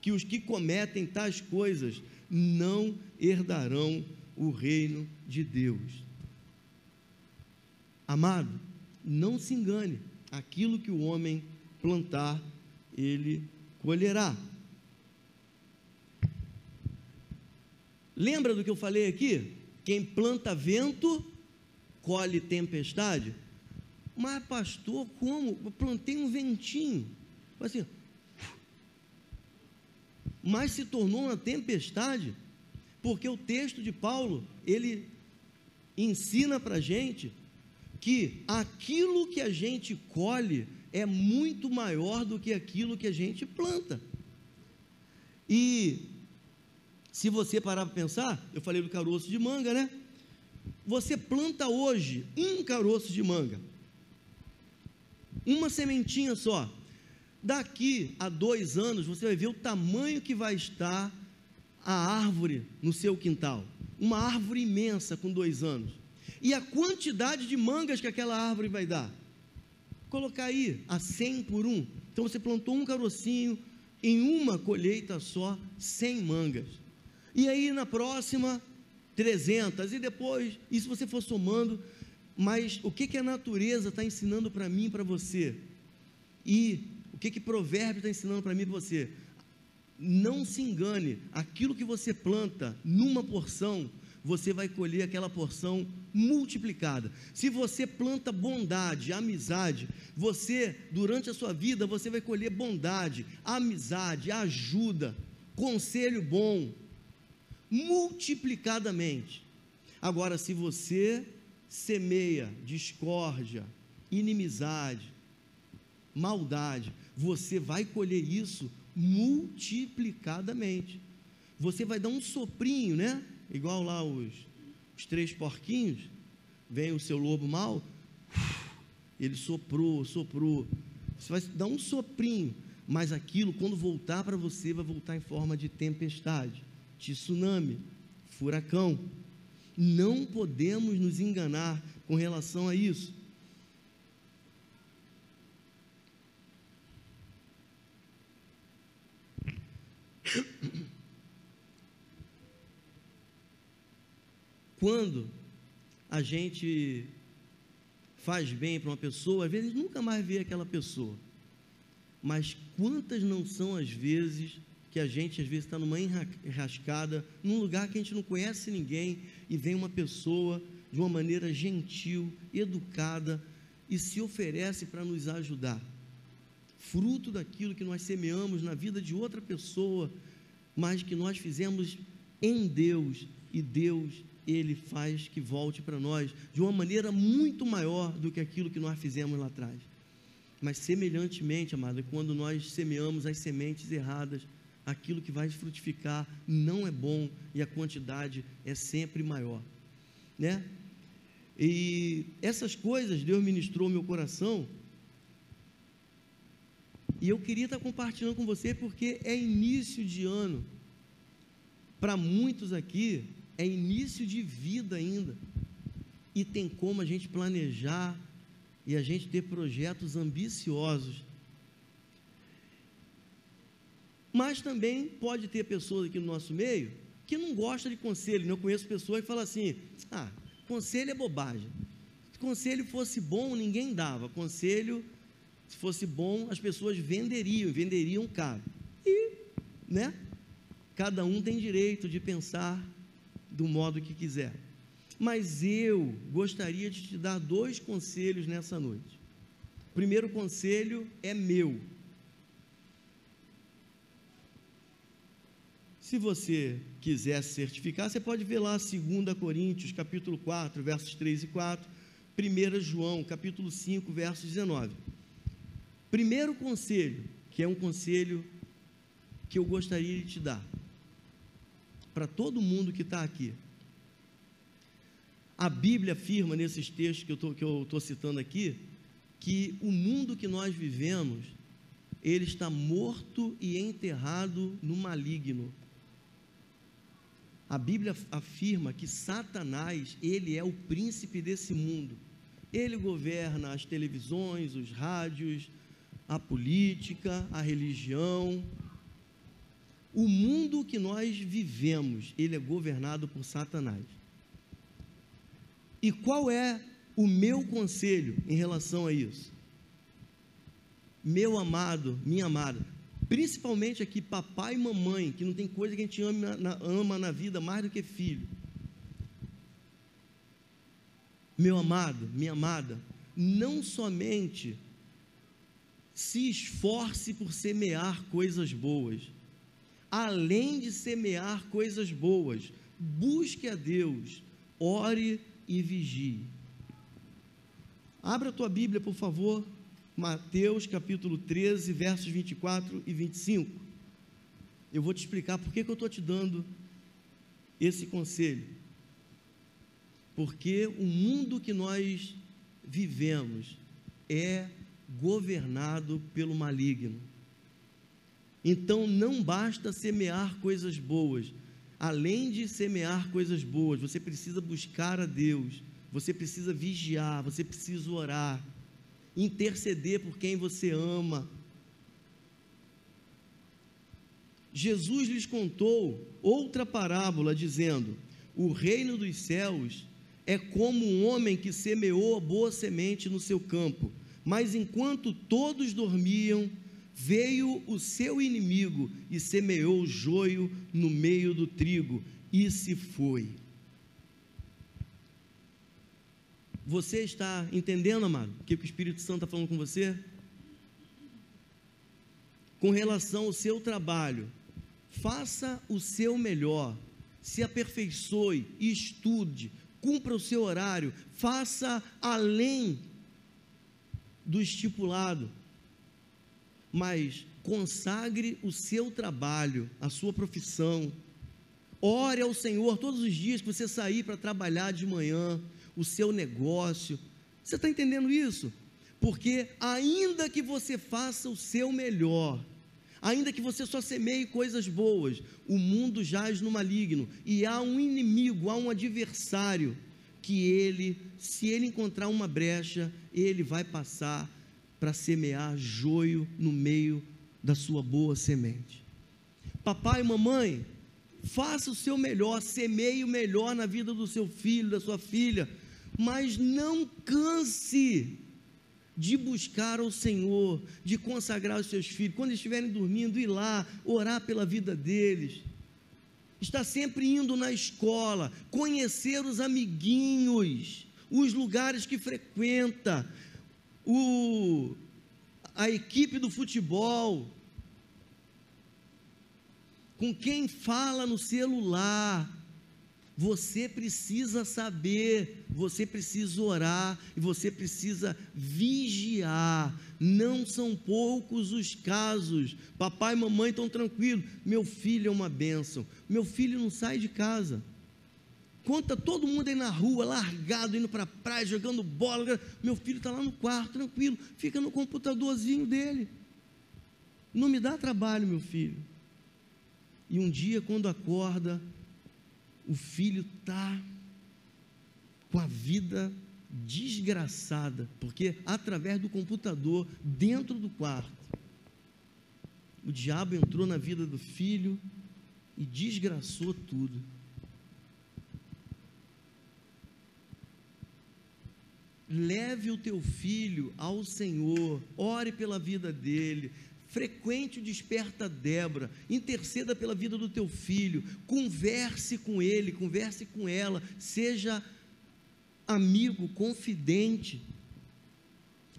que os que cometem tais coisas não herdarão o reino de Deus. Amado, não se engane, aquilo que o homem plantar, ele colherá. Lembra do que eu falei aqui? Quem planta vento, colhe tempestade. Mas, pastor, como? Eu plantei um ventinho. Assim, mas se tornou uma tempestade, porque o texto de Paulo, ele ensina para a gente que aquilo que a gente colhe é muito maior do que aquilo que a gente planta. E se você parar para pensar, eu falei do caroço de manga, né? Você planta hoje um caroço de manga, uma sementinha só. Daqui a dois anos você vai ver o tamanho que vai estar a árvore no seu quintal. Uma árvore imensa com dois anos e a quantidade de mangas que aquela árvore vai dar. Colocar aí a 100 por um. Então você plantou um carocinho, em uma colheita só, 100 mangas. E aí na próxima, 300. E depois, e se você for somando, mas o que, que a natureza está ensinando para mim e para você? E o que, que provérbio está ensinando para mim e para você? Não se engane, aquilo que você planta numa porção, você vai colher aquela porção multiplicada. Se você planta bondade, amizade, você durante a sua vida você vai colher bondade, amizade, ajuda, conselho bom, multiplicadamente. Agora, se você semeia discórdia, inimizade, maldade, você vai colher isso multiplicadamente. Você vai dar um soprinho, né? igual lá os, os três porquinhos, vem o seu lobo mau, ele soprou, soprou. Você vai dar um soprinho, mas aquilo, quando voltar para você, vai voltar em forma de tempestade, tsunami, furacão. Não podemos nos enganar com relação a isso. Quando a gente faz bem para uma pessoa, às vezes nunca mais vê aquela pessoa. Mas quantas não são as vezes que a gente às vezes está numa enrascada, num lugar que a gente não conhece ninguém e vem uma pessoa de uma maneira gentil, educada e se oferece para nos ajudar. Fruto daquilo que nós semeamos na vida de outra pessoa, mas que nós fizemos em Deus e Deus ele faz que volte para nós de uma maneira muito maior do que aquilo que nós fizemos lá atrás. Mas semelhantemente, amada, quando nós semeamos as sementes erradas, aquilo que vai frutificar não é bom e a quantidade é sempre maior, né? E essas coisas Deus ministrou meu coração. E eu queria estar compartilhando com você porque é início de ano. Para muitos aqui é início de vida ainda. E tem como a gente planejar e a gente ter projetos ambiciosos. Mas também pode ter pessoas aqui no nosso meio que não gostam de conselho. Eu conheço pessoas que falam assim: ah, conselho é bobagem. Se conselho fosse bom, ninguém dava. Conselho, se fosse bom, as pessoas venderiam, venderiam caro. E, né? Cada um tem direito de pensar do modo que quiser. Mas eu gostaria de te dar dois conselhos nessa noite. O primeiro conselho é meu. Se você quiser se certificar, você pode ver lá 2 Coríntios, capítulo 4, versos 3 e 4, 1 João, capítulo 5, verso 19. Primeiro conselho, que é um conselho que eu gostaria de te dar, para todo mundo que está aqui. A Bíblia afirma nesses textos que eu estou citando aqui, que o mundo que nós vivemos, ele está morto e enterrado no maligno. A Bíblia afirma que Satanás, ele é o príncipe desse mundo. Ele governa as televisões, os rádios, a política, a religião. O mundo que nós vivemos, ele é governado por Satanás. E qual é o meu conselho em relação a isso? Meu amado, minha amada, principalmente aqui papai e mamãe, que não tem coisa que a gente ama na, ama na vida mais do que filho. Meu amado, minha amada, não somente se esforce por semear coisas boas, além de semear coisas boas, busque a Deus, ore e vigie. Abra a tua Bíblia, por favor, Mateus capítulo 13, versos 24 e 25. Eu vou te explicar por que, que eu estou te dando esse conselho. Porque o mundo que nós vivemos é governado pelo maligno. Então não basta semear coisas boas, além de semear coisas boas, você precisa buscar a Deus, você precisa vigiar, você precisa orar, interceder por quem você ama. Jesus lhes contou outra parábola, dizendo: O reino dos céus é como um homem que semeou a boa semente no seu campo, mas enquanto todos dormiam, Veio o seu inimigo e semeou o joio no meio do trigo e se foi. Você está entendendo, amado, o que o Espírito Santo está falando com você? Com relação ao seu trabalho, faça o seu melhor, se aperfeiçoe, estude, cumpra o seu horário, faça além do estipulado mas consagre o seu trabalho, a sua profissão. Ore ao Senhor todos os dias que você sair para trabalhar de manhã, o seu negócio. Você está entendendo isso? Porque ainda que você faça o seu melhor, Ainda que você só semeie coisas boas, o mundo jaz no maligno e há um inimigo, há um adversário que ele, se ele encontrar uma brecha, ele vai passar para semear joio no meio da sua boa semente. Papai e mamãe, faça o seu melhor, semeie o melhor na vida do seu filho, da sua filha, mas não canse de buscar ao Senhor, de consagrar os seus filhos, quando estiverem dormindo, ir lá, orar pela vida deles. Está sempre indo na escola, conhecer os amiguinhos, os lugares que frequenta, o, a equipe do futebol, com quem fala no celular, você precisa saber, você precisa orar e você precisa vigiar. Não são poucos os casos. Papai e mamãe estão tranquilos. Meu filho é uma bênção. Meu filho não sai de casa. Conta todo mundo aí na rua, largado, indo para a praia, jogando bola. Meu filho está lá no quarto, tranquilo. Fica no computadorzinho dele. Não me dá trabalho, meu filho. E um dia, quando acorda, o filho está com a vida desgraçada, porque através do computador, dentro do quarto, o diabo entrou na vida do filho e desgraçou tudo. Leve o teu filho ao Senhor, ore pela vida dele, frequente o Desperta Débora, interceda pela vida do teu filho, converse com ele, converse com ela, seja amigo, confidente,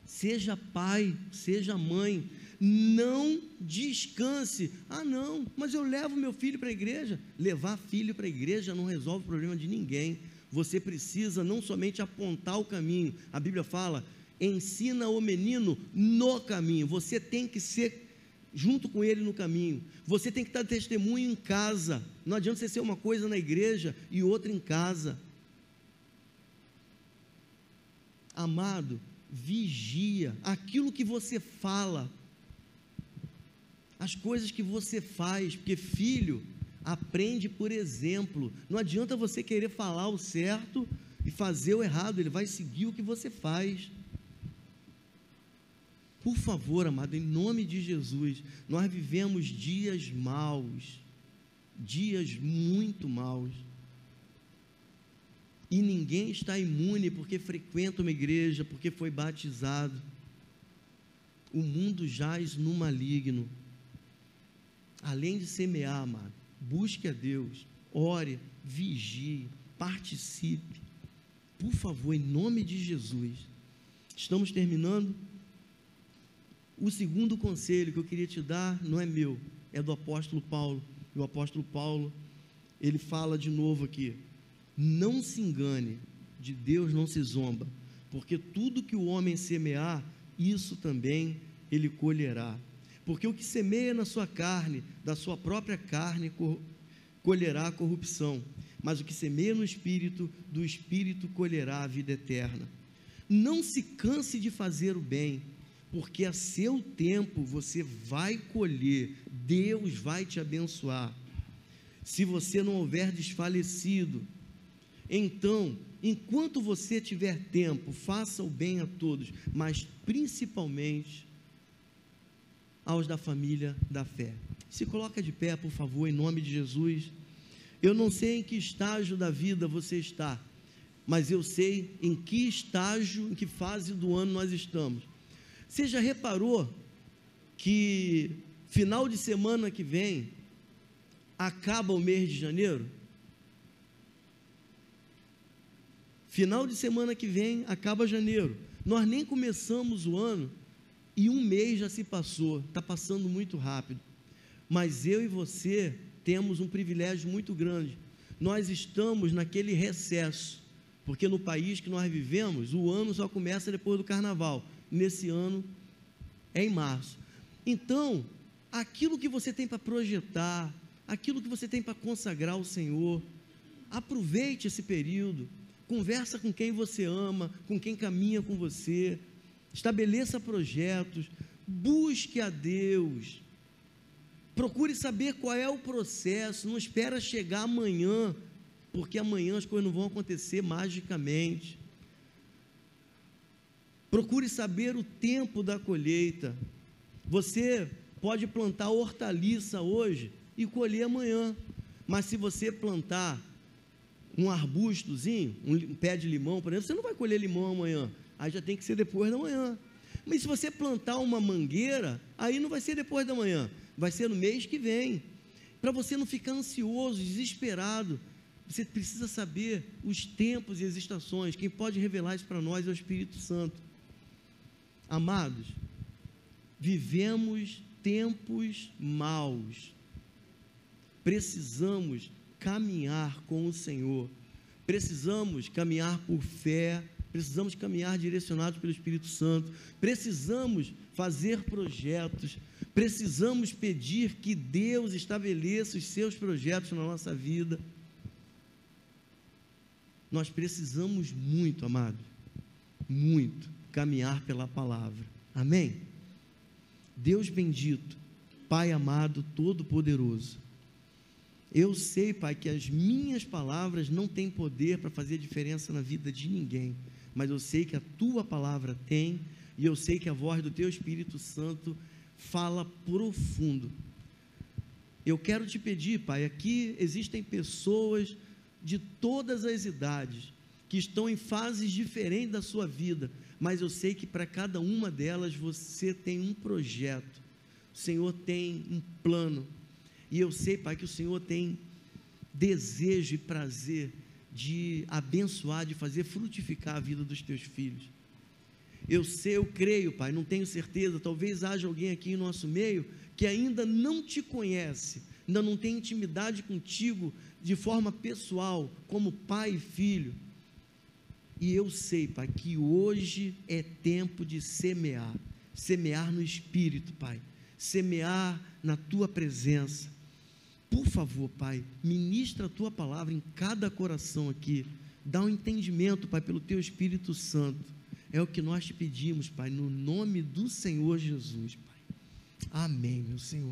seja pai, seja mãe, não descanse. Ah, não, mas eu levo meu filho para a igreja. Levar filho para a igreja não resolve o problema de ninguém. Você precisa não somente apontar o caminho, a Bíblia fala ensina o menino no caminho. Você tem que ser junto com ele no caminho. Você tem que estar testemunho em casa. Não adianta você ser uma coisa na igreja e outra em casa. Amado, vigia aquilo que você fala, as coisas que você faz, porque filho aprende por exemplo. Não adianta você querer falar o certo e fazer o errado, ele vai seguir o que você faz. Por favor, amado, em nome de Jesus, nós vivemos dias maus, dias muito maus. E ninguém está imune porque frequenta uma igreja, porque foi batizado. O mundo jaz no maligno. Além de semear, amado, busque a Deus, ore, vigie, participe. Por favor, em nome de Jesus. Estamos terminando. O segundo conselho que eu queria te dar não é meu, é do apóstolo Paulo. E o apóstolo Paulo, ele fala de novo aqui: não se engane, de Deus não se zomba, porque tudo que o homem semear, isso também ele colherá. Porque o que semeia na sua carne, da sua própria carne, colherá a corrupção, mas o que semeia no espírito, do espírito colherá a vida eterna. Não se canse de fazer o bem, porque a seu tempo você vai colher, Deus vai te abençoar. Se você não houver desfalecido, então, enquanto você tiver tempo, faça o bem a todos, mas principalmente aos da família da fé. Se coloca de pé, por favor, em nome de Jesus. Eu não sei em que estágio da vida você está, mas eu sei em que estágio, em que fase do ano nós estamos. Você já reparou que final de semana que vem acaba o mês de janeiro? Final de semana que vem acaba janeiro. Nós nem começamos o ano e um mês já se passou, está passando muito rápido. Mas eu e você temos um privilégio muito grande. Nós estamos naquele recesso, porque no país que nós vivemos, o ano só começa depois do carnaval nesse ano é em março. Então, aquilo que você tem para projetar, aquilo que você tem para consagrar ao Senhor, aproveite esse período, conversa com quem você ama, com quem caminha com você, estabeleça projetos, busque a Deus, Procure saber qual é o processo, não espera chegar amanhã, porque amanhã as coisas não vão acontecer magicamente. Procure saber o tempo da colheita. Você pode plantar hortaliça hoje e colher amanhã, mas se você plantar um arbustozinho, um pé de limão, por exemplo, você não vai colher limão amanhã, aí já tem que ser depois da manhã. Mas se você plantar uma mangueira, aí não vai ser depois da manhã, vai ser no mês que vem. Para você não ficar ansioso, desesperado, você precisa saber os tempos e as estações. Quem pode revelar isso para nós é o Espírito Santo. Amados, vivemos tempos maus. Precisamos caminhar com o Senhor. Precisamos caminhar por fé, precisamos caminhar direcionados pelo Espírito Santo, precisamos fazer projetos, precisamos pedir que Deus estabeleça os seus projetos na nossa vida. Nós precisamos muito, amado, muito caminhar pela palavra. Amém? Deus bendito, Pai amado, todo-poderoso. Eu sei, Pai, que as minhas palavras não têm poder para fazer diferença na vida de ninguém mas eu sei que a tua palavra tem, e eu sei que a voz do teu Espírito Santo fala profundo. Eu quero te pedir, Pai, aqui existem pessoas de todas as idades que estão em fases diferentes da sua vida, mas eu sei que para cada uma delas você tem um projeto, o Senhor tem um plano, e eu sei, Pai, que o Senhor tem desejo e prazer de abençoar, de fazer frutificar a vida dos teus filhos. Eu sei, eu creio, Pai, não tenho certeza, talvez haja alguém aqui em nosso meio que ainda não te conhece, ainda não tem intimidade contigo de forma pessoal, como pai e filho. E eu sei, Pai, que hoje é tempo de semear, semear no espírito, Pai, semear na tua presença por favor, Pai, ministra a tua palavra em cada coração aqui. Dá um entendimento, Pai, pelo teu Espírito Santo. É o que nós te pedimos, Pai, no nome do Senhor Jesus, Pai. Amém, meu Senhor.